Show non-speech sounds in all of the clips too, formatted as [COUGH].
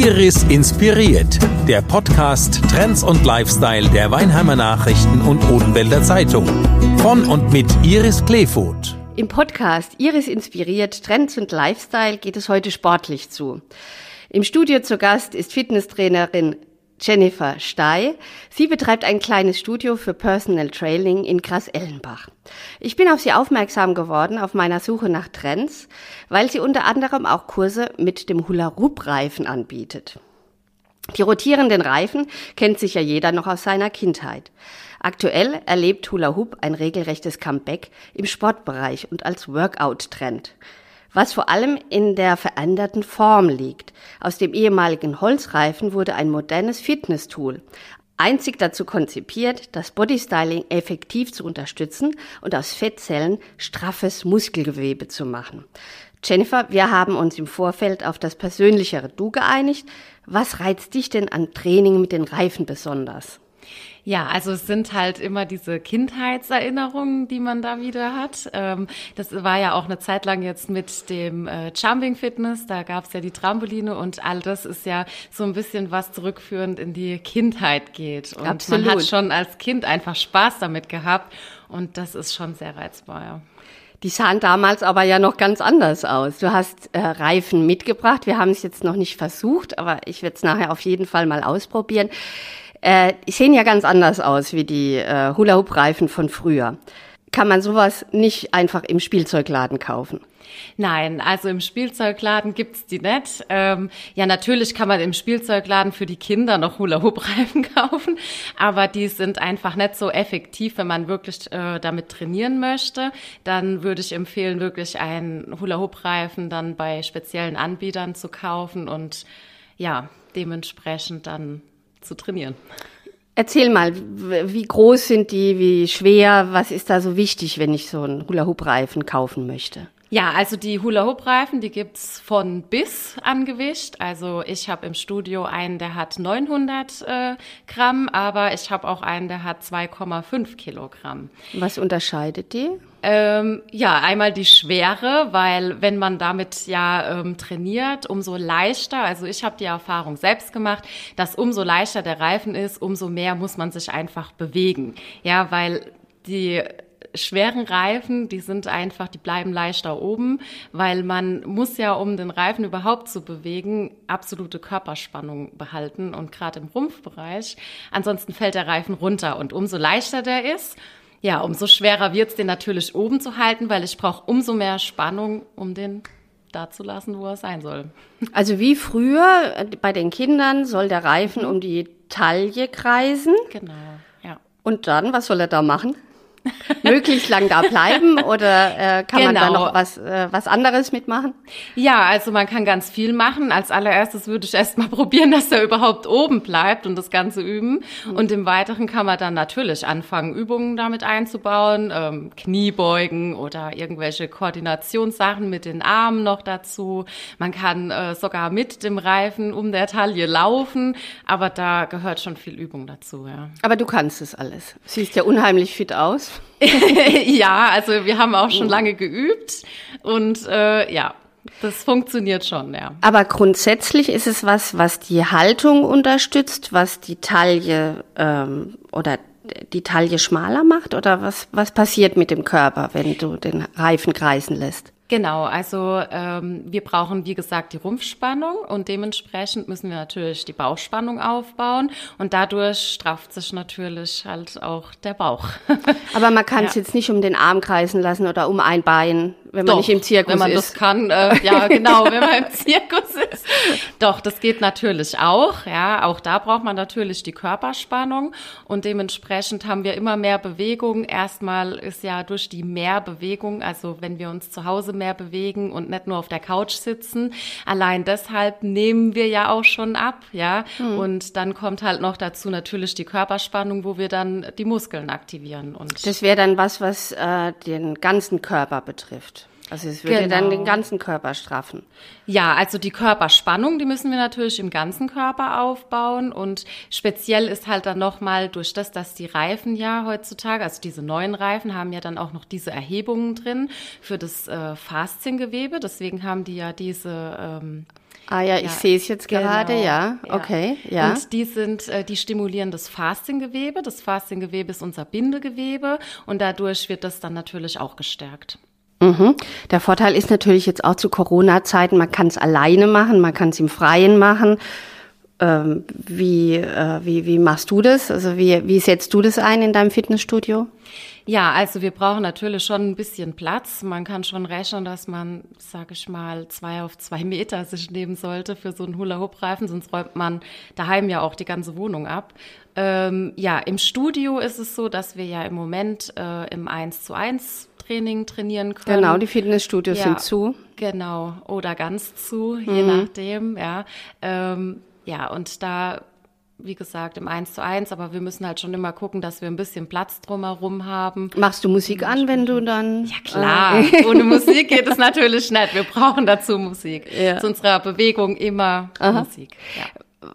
Iris inspiriert, der Podcast Trends und Lifestyle der Weinheimer Nachrichten und Odenwälder Zeitung. Von und mit Iris Kleefoth. Im Podcast Iris inspiriert Trends und Lifestyle geht es heute sportlich zu. Im Studio zu Gast ist Fitnesstrainerin Jennifer Stey. Sie betreibt ein kleines Studio für Personal Training in Gras-Ellenbach. Ich bin auf sie aufmerksam geworden auf meiner Suche nach Trends, weil sie unter anderem auch Kurse mit dem Hula-Hoop-Reifen anbietet. Die rotierenden Reifen kennt sich ja jeder noch aus seiner Kindheit. Aktuell erlebt Hula Hoop ein regelrechtes Comeback im Sportbereich und als Workout-Trend was vor allem in der veränderten Form liegt. Aus dem ehemaligen Holzreifen wurde ein modernes Fitness-Tool, einzig dazu konzipiert, das Bodystyling effektiv zu unterstützen und aus Fettzellen straffes Muskelgewebe zu machen. Jennifer, wir haben uns im Vorfeld auf das persönlichere Du geeinigt. Was reizt dich denn an Training mit den Reifen besonders? Ja, also es sind halt immer diese Kindheitserinnerungen, die man da wieder hat. Ähm, das war ja auch eine Zeit lang jetzt mit dem äh, Jumping Fitness, da gab es ja die Trampoline und all das ist ja so ein bisschen was zurückführend in die Kindheit geht. Und Absolut. man hat schon als Kind einfach Spaß damit gehabt und das ist schon sehr reizbar, ja. Die sahen damals aber ja noch ganz anders aus. Du hast äh, Reifen mitgebracht. Wir haben es jetzt noch nicht versucht, aber ich werde es nachher auf jeden Fall mal ausprobieren äh, sehen ja ganz anders aus wie die äh, Hula-Hoop-Reifen von früher. Kann man sowas nicht einfach im Spielzeugladen kaufen? Nein, also im Spielzeugladen gibt's die nicht. Ähm, ja, natürlich kann man im Spielzeugladen für die Kinder noch Hula-Hoop-Reifen [LAUGHS] kaufen, aber die sind einfach nicht so effektiv, wenn man wirklich äh, damit trainieren möchte. Dann würde ich empfehlen, wirklich einen Hula-Hoop-Reifen dann bei speziellen Anbietern zu kaufen und ja, dementsprechend dann zu trainieren. Erzähl mal, wie groß sind die, wie schwer, was ist da so wichtig, wenn ich so einen Hula-Hoop-Reifen kaufen möchte? Ja, also die Hula-Hoop-Reifen, die gibt's von bis an Gewicht. Also ich habe im Studio einen, der hat 900 äh, Gramm, aber ich habe auch einen, der hat 2,5 Kilogramm. Was unterscheidet die? Ähm, ja, einmal die Schwere, weil wenn man damit ja ähm, trainiert, umso leichter, also ich habe die Erfahrung selbst gemacht, dass umso leichter der Reifen ist, umso mehr muss man sich einfach bewegen. Ja, weil die schweren Reifen, die sind einfach, die bleiben leichter oben, weil man muss ja, um den Reifen überhaupt zu bewegen, absolute Körperspannung behalten und gerade im Rumpfbereich. Ansonsten fällt der Reifen runter und umso leichter der ist, ja, umso schwerer wird es, den natürlich oben zu halten, weil ich brauche umso mehr Spannung, um den da zu lassen, wo er sein soll. Also wie früher bei den Kindern soll der Reifen um die Taille kreisen. Genau, ja. Und dann, was soll er da machen? [LAUGHS] möglichst lang da bleiben oder äh, kann genau. man da genau. noch was, äh, was anderes mitmachen? Ja, also man kann ganz viel machen. Als allererstes würde ich erst mal [LAUGHS] probieren, dass er überhaupt oben bleibt und das Ganze üben. Mhm. Und im Weiteren kann man dann natürlich anfangen, Übungen damit einzubauen, ähm, Kniebeugen oder irgendwelche Koordinationssachen mit den Armen noch dazu. Man kann äh, sogar mit dem Reifen um der Taille laufen, aber da gehört schon viel Übung dazu. Ja. Aber du kannst es alles. Siehst ja unheimlich fit aus. [LAUGHS] ja, also wir haben auch schon oh. lange geübt und äh, ja, das funktioniert schon, ja. Aber grundsätzlich ist es was, was die Haltung unterstützt, was die Taille ähm, oder die Taille schmaler macht? Oder was, was passiert mit dem Körper, wenn du den Reifen kreisen lässt? Genau, also ähm, wir brauchen, wie gesagt, die Rumpfspannung und dementsprechend müssen wir natürlich die Bauchspannung aufbauen und dadurch strafft sich natürlich halt auch der Bauch. [LAUGHS] Aber man kann es ja. jetzt nicht um den Arm kreisen lassen oder um ein Bein, wenn man Doch, nicht im Zirkus ist. wenn man ist. das kann, äh, ja [LAUGHS] genau, wenn man im Zirkus ist. Doch, das geht natürlich auch, ja, auch da braucht man natürlich die Körperspannung und dementsprechend haben wir immer mehr Bewegung. Erstmal ist ja durch die Mehrbewegung, also wenn wir uns zu Hause mehr bewegen und nicht nur auf der Couch sitzen. Allein deshalb nehmen wir ja auch schon ab, ja. Mhm. Und dann kommt halt noch dazu natürlich die Körperspannung, wo wir dann die Muskeln aktivieren. Und das wäre dann was, was äh, den ganzen Körper betrifft. Also es würde genau. dann den ganzen Körper straffen. Ja, also die Körperspannung, die müssen wir natürlich im ganzen Körper aufbauen und speziell ist halt dann nochmal durch das, dass die Reifen ja heutzutage, also diese neuen Reifen haben ja dann auch noch diese Erhebungen drin für das äh, Fasziengewebe. Deswegen haben die ja diese ähm, Ah ja, ich Ja, sehe es jetzt gerade, genau. ja. Okay, ja. Und die sind, äh, die stimulieren das Fastinggewebe. Das Fastinggewebe ist unser Bindegewebe und dadurch wird das dann natürlich auch gestärkt. Mhm. Der Vorteil ist natürlich jetzt auch zu Corona-Zeiten, man kann es alleine machen, man kann es im Freien machen. Ähm, wie, äh, wie, wie machst du das? Also wie, wie setzt du das ein in deinem Fitnessstudio? Ja, also wir brauchen natürlich schon ein bisschen Platz. Man kann schon rechnen, dass man, sage ich mal, zwei auf zwei [LAUGHS] Meter sich nehmen sollte für so einen Hula-Hoop-Reifen, sonst räumt man daheim ja auch die ganze Wohnung ab. Ähm, ja, im Studio ist es so, dass wir ja im Moment äh, im 1 zu 1 Training trainieren können. Genau, die Fitnessstudios Ja. sind zu. Genau, oder ganz zu, je nachdem, ja. Ähm, ja, und da, wie gesagt, im 1 zu 1, aber wir müssen halt schon immer gucken, dass wir ein bisschen Platz drumherum haben. Machst du Musik an, wenn du dann? Ja, klar. [LAUGHS] Ohne Musik geht es natürlich nicht. Wir brauchen dazu Musik. Ja. Zu unserer Bewegung immer Musik. Ja.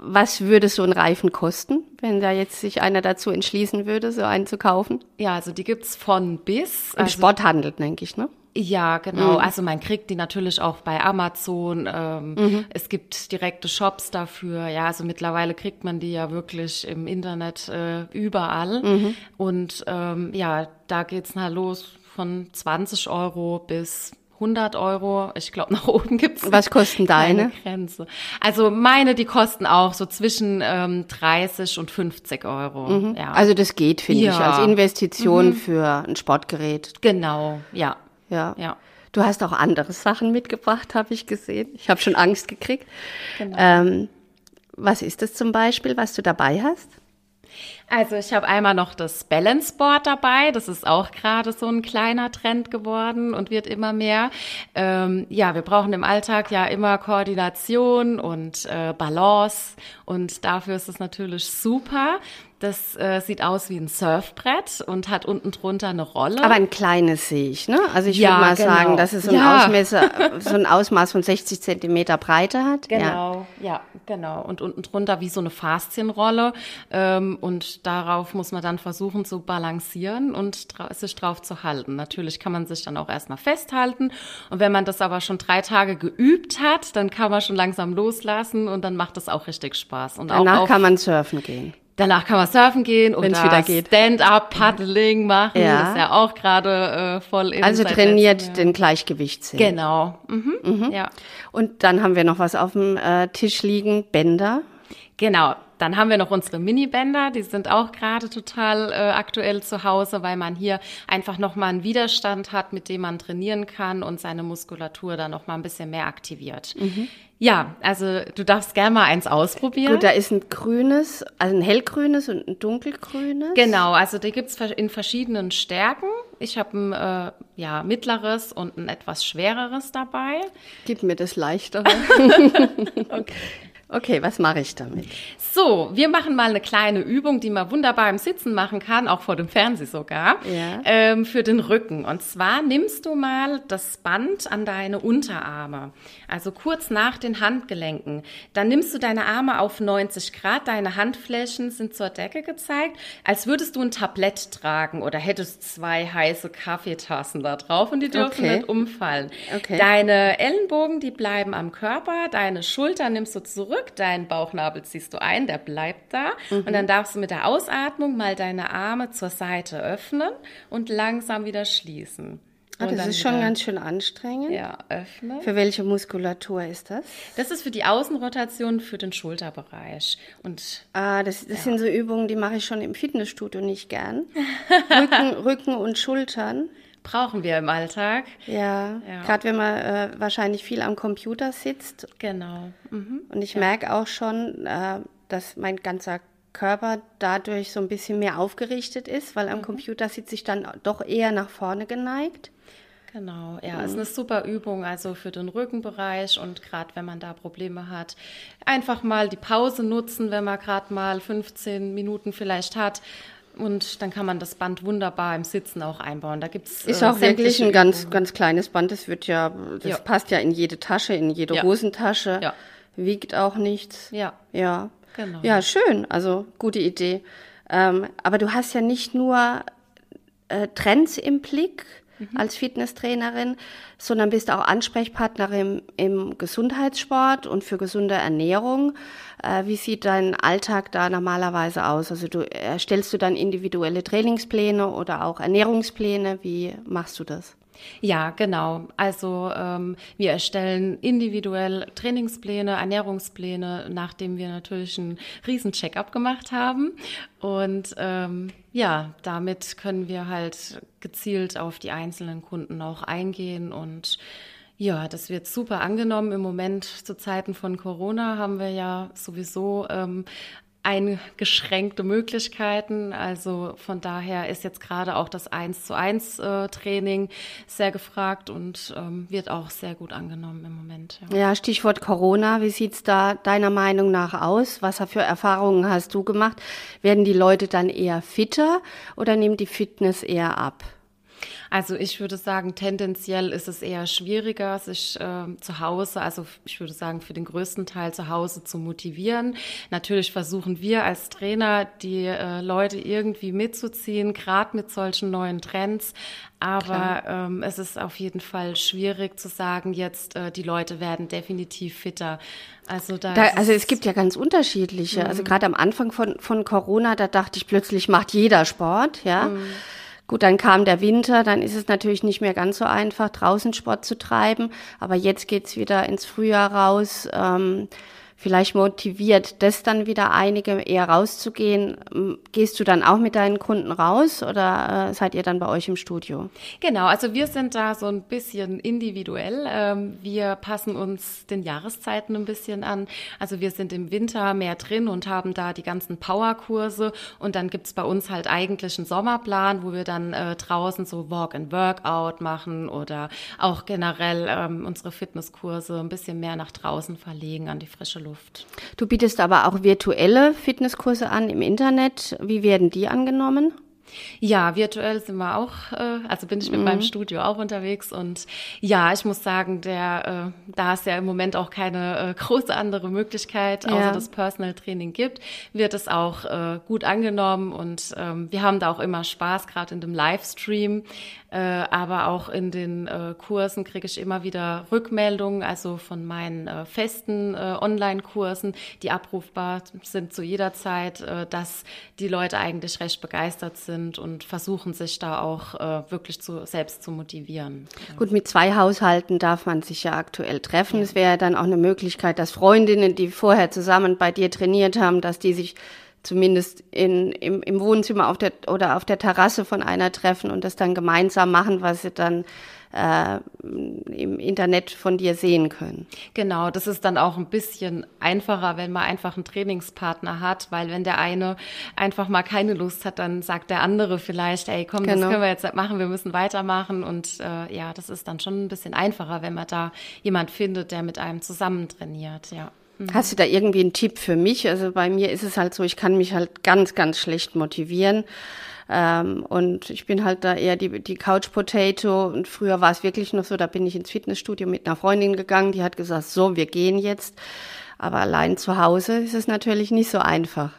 Was würde so ein Reifen kosten, wenn da jetzt sich einer dazu entschließen würde, so einen zu kaufen? ja, also die gibt's von bis. Im Also, Sporthandel, denke ich, ne? Ja, genau. Also man kriegt die natürlich auch bei Amazon. Ähm, Es gibt direkte Shops dafür. Ja, also mittlerweile kriegt man die ja wirklich im Internet äh, überall. Und ähm, ja, da geht's halt los von 20 Euro bis 100 Euro. Ich glaube, [LAUGHS] nach oben gibt's Was kosten deine? Grenze. Also meine, die kosten auch so zwischen ähm, 30 und 50 Euro. Ja. Also das geht, finde Ja. ich, als Investition für ein Sportgerät. genau, ja. Ja. Ja. Du hast auch andere Sachen mitgebracht, habe ich gesehen. Ich habe schon Angst gekriegt. Genau. Ähm, was ist das zum Beispiel, was du dabei hast? Also ich habe einmal noch das Balance Board dabei. Das ist auch gerade so ein kleiner Trend geworden und wird immer mehr. Ähm, ja, wir brauchen im Alltag ja immer Koordination und äh, Balance und dafür ist es natürlich super. Das äh, sieht aus wie ein Surfbrett und hat unten drunter eine Rolle. Aber ein kleines sehe ich, ne? Also ich Ja, würde mal genau. sagen, dass es so ein, Ja. Ausmesser, so ein Ausmaß von 60 Zentimeter Breite hat. Ja. Genau, ja. genau. Und unten drunter wie so eine Faszienrolle. Ähm, und darauf muss man dann versuchen zu balancieren und sich drauf zu halten. Natürlich kann man sich dann auch erstmal festhalten. Und wenn man das aber schon drei Tage geübt hat, dann kann man schon langsam loslassen und dann macht es auch richtig Spaß. Und Danach kann man surfen gehen. danach kann man surfen gehen und Wenn's geht. Stand-up-Paddling machen. Ja. Ist ja auch gerade äh, voll in Also trainiert letztem Jahr. den Gleichgewichtssinn. Genau. Mhm. Ja. Und dann haben wir noch was auf dem äh, Tisch liegen, Bänder. Genau. Dann haben wir noch unsere Minibänder, die sind auch gerade total äh, aktuell zu Hause, weil man hier einfach nochmal einen Widerstand hat, mit dem man trainieren kann und seine Muskulatur dann nochmal ein bisschen mehr aktiviert. Ja, also du darfst gerne mal eins ausprobieren. Gut, da ist ein grünes, also ein hellgrünes und ein dunkelgrünes. Genau, also die gibt's ver- in verschiedenen Stärken. Ich habe ein äh, ja, mittleres und ein etwas schwereres dabei. Gib mir das leichtere. [LAUGHS] [LAUGHS] okay. was mache ich damit? So, wir machen mal eine kleine Übung, die man wunderbar im Sitzen machen kann, auch vor dem Fernseher sogar, Ja. ähm, für den Rücken. Und zwar nimmst du mal das Band an deine Unterarme, also kurz nach den Handgelenken. Dann nimmst du deine Arme auf 90 Grad, deine Handflächen sind zur Decke gezeigt, als würdest du ein Tablett tragen oder hättest zwei heiße Kaffeetassen da drauf und die dürfen Okay. nicht umfallen. Okay. Deine Ellenbogen, die bleiben am Körper, deine Schulter nimmst du zurück, deinen Bauchnabel ziehst du ein, der bleibt da. Und dann darfst du mit der Ausatmung mal deine Arme zur Seite öffnen und langsam wieder schließen. Ah, das ist schon wieder- ganz schön anstrengend. Ja, öffnen. Für welche Muskulatur ist das? Das ist für die Außenrotation für den Schulterbereich. Und Ah, das, das sind so Übungen, die mache ich schon im Fitnessstudio nicht gern. Rücken, [LAUGHS] Rücken und Schultern. Brauchen wir im Alltag. Ja, Ja. gerade wenn man äh, wahrscheinlich viel am Computer sitzt. Genau. Mhm. Und ich merke auch schon, äh, dass mein ganzer Körper dadurch so ein bisschen mehr aufgerichtet ist, weil Mhm. am Computer sitze ich dann doch eher nach vorne geneigt. Genau, ja, ist eine super Übung, also für den Rückenbereich und gerade wenn man da Probleme hat, einfach mal die Pause nutzen, wenn man gerade mal 15 Minuten vielleicht hat. Und dann kann man das Band wunderbar im Sitzen auch einbauen. Da gibt's Ist äh, auch wirklich ein ganz, ganz kleines Band. Das wird ja, das Ja. passt ja in jede Tasche, in jede Ja. Hosentasche. Ja. Wiegt auch nichts. Ja, Ja. Genau. Ja, schön. Also gute Idee. Ähm, aber du hast ja nicht nur äh, Trends im Blick, mhm. als Fitnesstrainerin, sondern bist auch Ansprechpartnerin im, Gesundheitssport und für gesunde Ernährung. Äh, wie sieht dein Alltag da normalerweise aus? Also du erstellst du dann individuelle Trainingspläne oder auch Ernährungspläne? Wie machst du das? Ja, genau. Also ähm, wir erstellen individuell Trainingspläne, Ernährungspläne, nachdem wir natürlich einen riesen Check-up gemacht haben. Und ähm, ja, damit können wir halt gezielt auf die einzelnen Kunden auch eingehen und ja, das wird super angenommen. Im Moment zu Zeiten von Corona haben wir ja sowieso ähm, eingeschränkte Möglichkeiten. Also von daher ist jetzt gerade auch das 1 zu 1 äh, Training sehr gefragt und ähm, wird auch sehr gut angenommen im Moment. Ja, ja Stichwort Corona. Wie sieht's da deiner Meinung nach aus? Was für Erfahrungen hast du gemacht? Werden die Leute dann eher fitter oder nimmt die Fitness eher ab? Also ich würde sagen, tendenziell ist es eher schwieriger, sich äh, zu Hause, also ich würde sagen, für den größten Teil zu Hause zu motivieren. Natürlich versuchen wir als Trainer, die äh, Leute irgendwie mitzuziehen, gerade mit solchen neuen Trends. Aber ähm, es ist auf jeden Fall schwierig zu sagen, jetzt äh, die Leute werden definitiv fitter. Also, da, da also es gibt ja ganz unterschiedliche. Also mhm. Also gerade am Anfang von, von Corona, da dachte ich plötzlich, macht jeder Sport, ja. Mhm. Gut, dann kam der Winter, dann ist es natürlich nicht mehr ganz so einfach, draußen Sport zu treiben. Aber jetzt geht's wieder ins Frühjahr raus. Ähm, Vielleicht motiviert das dann wieder einige, eher rauszugehen. Gehst du dann auch mit deinen Kunden raus oder äh, seid ihr dann bei euch im Studio? Genau, also wir sind da so ein bisschen individuell. Ähm, wir passen uns den Jahreszeiten ein bisschen an. Also wir sind im Winter mehr drin und haben da die ganzen Powerkurse und dann gibt's bei uns halt eigentlich einen Sommerplan, wo wir dann äh, draußen so Walk and Workout machen oder auch generell ähm, unsere Fitnesskurse ein bisschen mehr nach draußen verlegen an die frische Luft. Luft. Du bietest aber auch virtuelle Fitnesskurse an im Internet. Wie werden die angenommen? Ja, virtuell sind wir auch, äh, also bin ich mit mhm. meinem Studio auch unterwegs und ja, ich muss sagen, der, äh, da es ja im Moment auch keine äh, große andere Möglichkeit, außer ja. das Personal Training gibt, wird es auch gut angenommen und ähm, wir haben da auch immer Spaß, gerade in dem Livestream, äh, aber auch in den äh, Kursen kriege ich immer wieder Rückmeldungen, also von meinen äh, festen äh, Online-Kursen, die abrufbar sind zu jeder Zeit, äh, dass die Leute eigentlich recht begeistert sind und versuchen sich da auch äh, wirklich zu, selbst zu motivieren. Gut, mit zwei Haushalten darf man sich ja aktuell treffen. Es wäre dann auch eine Möglichkeit, dass Freundinnen, die vorher zusammen bei dir trainiert haben, dass die sich zumindest in, im, im Wohnzimmer auf der, oder auf der Terrasse von einer treffen und das dann gemeinsam machen, was sie dann äh, im Internet von dir sehen können. Genau, das ist dann auch ein bisschen einfacher, wenn man einfach einen Trainingspartner hat, weil wenn der eine einfach mal keine Lust hat, dann sagt der andere vielleicht, ey, komm, genau. das können wir jetzt machen, wir müssen weitermachen und äh, ja, das ist dann schon ein bisschen einfacher, wenn man da jemand findet, der mit einem zusammen trainiert, ja. Mhm. Hast du da irgendwie einen Tipp für mich? Also bei mir ist es halt so, ich kann mich halt ganz, ganz schlecht motivieren. Ähm, und ich bin halt da eher die, die Couch Potato. Und früher war es wirklich noch so, da bin ich ins Fitnessstudio mit einer Freundin gegangen, die hat gesagt, so, wir gehen jetzt. Aber allein zu Hause ist es natürlich nicht so einfach.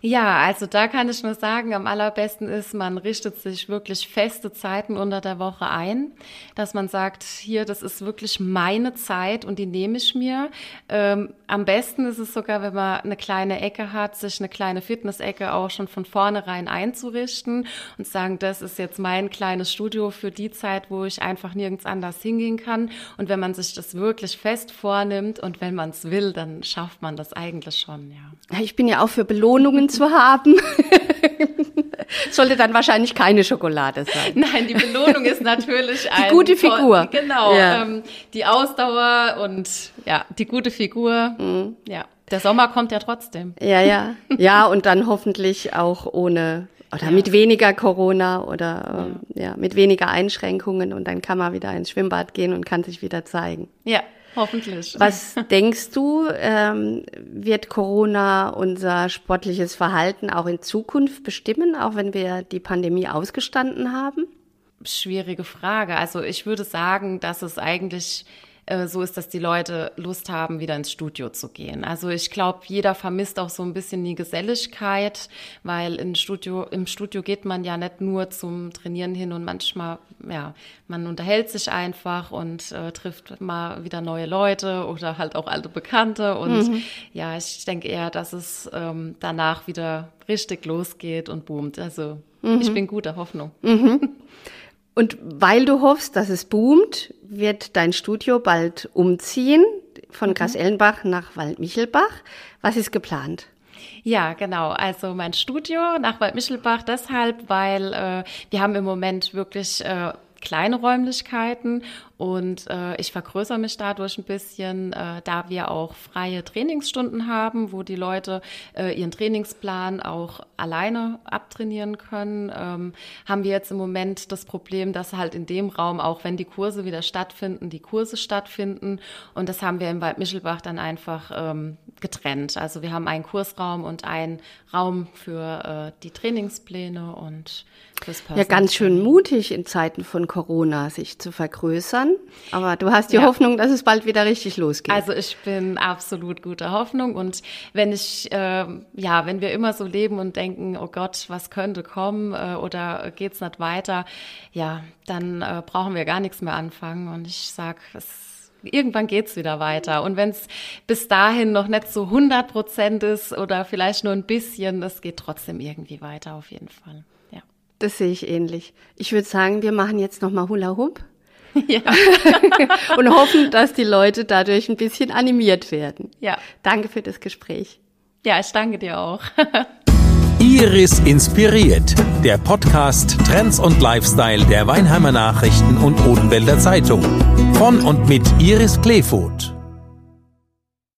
Ja, also da kann ich nur sagen, am allerbesten ist, man richtet sich wirklich feste Zeiten unter der Woche ein, dass man sagt, hier, das ist wirklich meine Zeit und die nehme ich mir. Ähm, am besten ist es sogar, wenn man eine kleine Ecke hat, sich eine kleine Fitnessecke auch schon von vornherein einzurichten und sagen, das ist jetzt mein kleines Studio für die Zeit, wo ich einfach nirgends anders hingehen kann. Und wenn man sich das wirklich fest vornimmt und wenn man es will, dann schafft man das eigentlich schon, ja. Ich bin ja auch für Belohnung Belohnungen zu haben. [LAUGHS] Sollte dann wahrscheinlich keine Schokolade sein. Nein, die Belohnung ist natürlich die gute Figur. Genau, ja. ähm, die Ausdauer und ja, die gute Figur. Mhm. Ja, der Sommer kommt ja trotzdem. Ja, ja, ja und dann hoffentlich auch ohne oder ja. mit weniger Corona oder ja. ja, mit weniger Einschränkungen und dann kann man wieder ins Schwimmbad gehen und kann sich wieder zeigen. Ja, Hoffentlich. Was denkst du, ähm, wird Corona unser sportliches Verhalten auch in Zukunft bestimmen, auch wenn wir die Pandemie ausgestanden haben? Schwierige Frage. Also ich würde sagen, dass es eigentlich äh, so ist, dass die Leute Lust haben, wieder ins Studio zu gehen. Also ich glaube, jeder vermisst auch so ein bisschen die Geselligkeit, weil im Studio, im Studio geht man ja nicht nur zum Trainieren hin und manchmal, ja, man unterhält sich einfach und äh, trifft mal wieder neue Leute oder halt auch alte Bekannte. Und mhm. ja, ich denke eher, dass es ähm, danach wieder richtig losgeht und boomt. Also mhm. ich bin guter Hoffnung. Mhm. [LAUGHS] Und weil du hoffst, dass es boomt, wird dein Studio bald umziehen von mhm. Grasellenbach nach Waldmichelbach. Was ist geplant? Ja, genau. Also mein Studio nach Waldmichelbach deshalb, weil äh, wir haben im Moment wirklich äh, kleine Räumlichkeiten und äh, ich vergrößere mich dadurch ein bisschen, äh, da wir auch freie Trainingsstunden haben, wo die Leute äh, ihren Trainingsplan auch alleine abtrainieren können. Ähm, haben wir jetzt im Moment das Problem, dass halt in dem Raum, auch wenn die Kurse wieder stattfinden, die Kurse stattfinden. Und das haben wir im Wald Mischelbach dann einfach ähm, getrennt. Also wir haben einen Kursraum und einen Raum für äh, die Trainingspläne und fürs Ja, ganz schön mutig in Zeiten von Corona, sich zu vergrößern. Aber du hast die ja. Hoffnung, dass es bald wieder richtig losgeht. Also ich bin absolut guter Hoffnung. Und wenn ich, äh, ja, wenn wir immer so leben und denken, oh Gott, was könnte kommen äh, oder geht's nicht weiter, ja, dann äh, brauchen wir gar nichts mehr anfangen. Und ich sag, es irgendwann geht's wieder weiter. Und wenn es bis dahin noch nicht so 100 Prozent ist oder vielleicht nur ein bisschen, es geht trotzdem irgendwie weiter auf jeden Fall. Ja. Das sehe ich ähnlich. Ich würde sagen, wir machen jetzt nochmal Hula Hoop. [LAUGHS] Ja. [LAUGHS] und hoffen, dass die Leute dadurch ein bisschen animiert werden. Ja. Danke für das Gespräch. Ja, ich danke dir auch. [LAUGHS] Iris inspiriert. Der Podcast Trends und Lifestyle der Weinheimer Nachrichten und Odenwälder Zeitung. Von und mit Iris Kleefoth.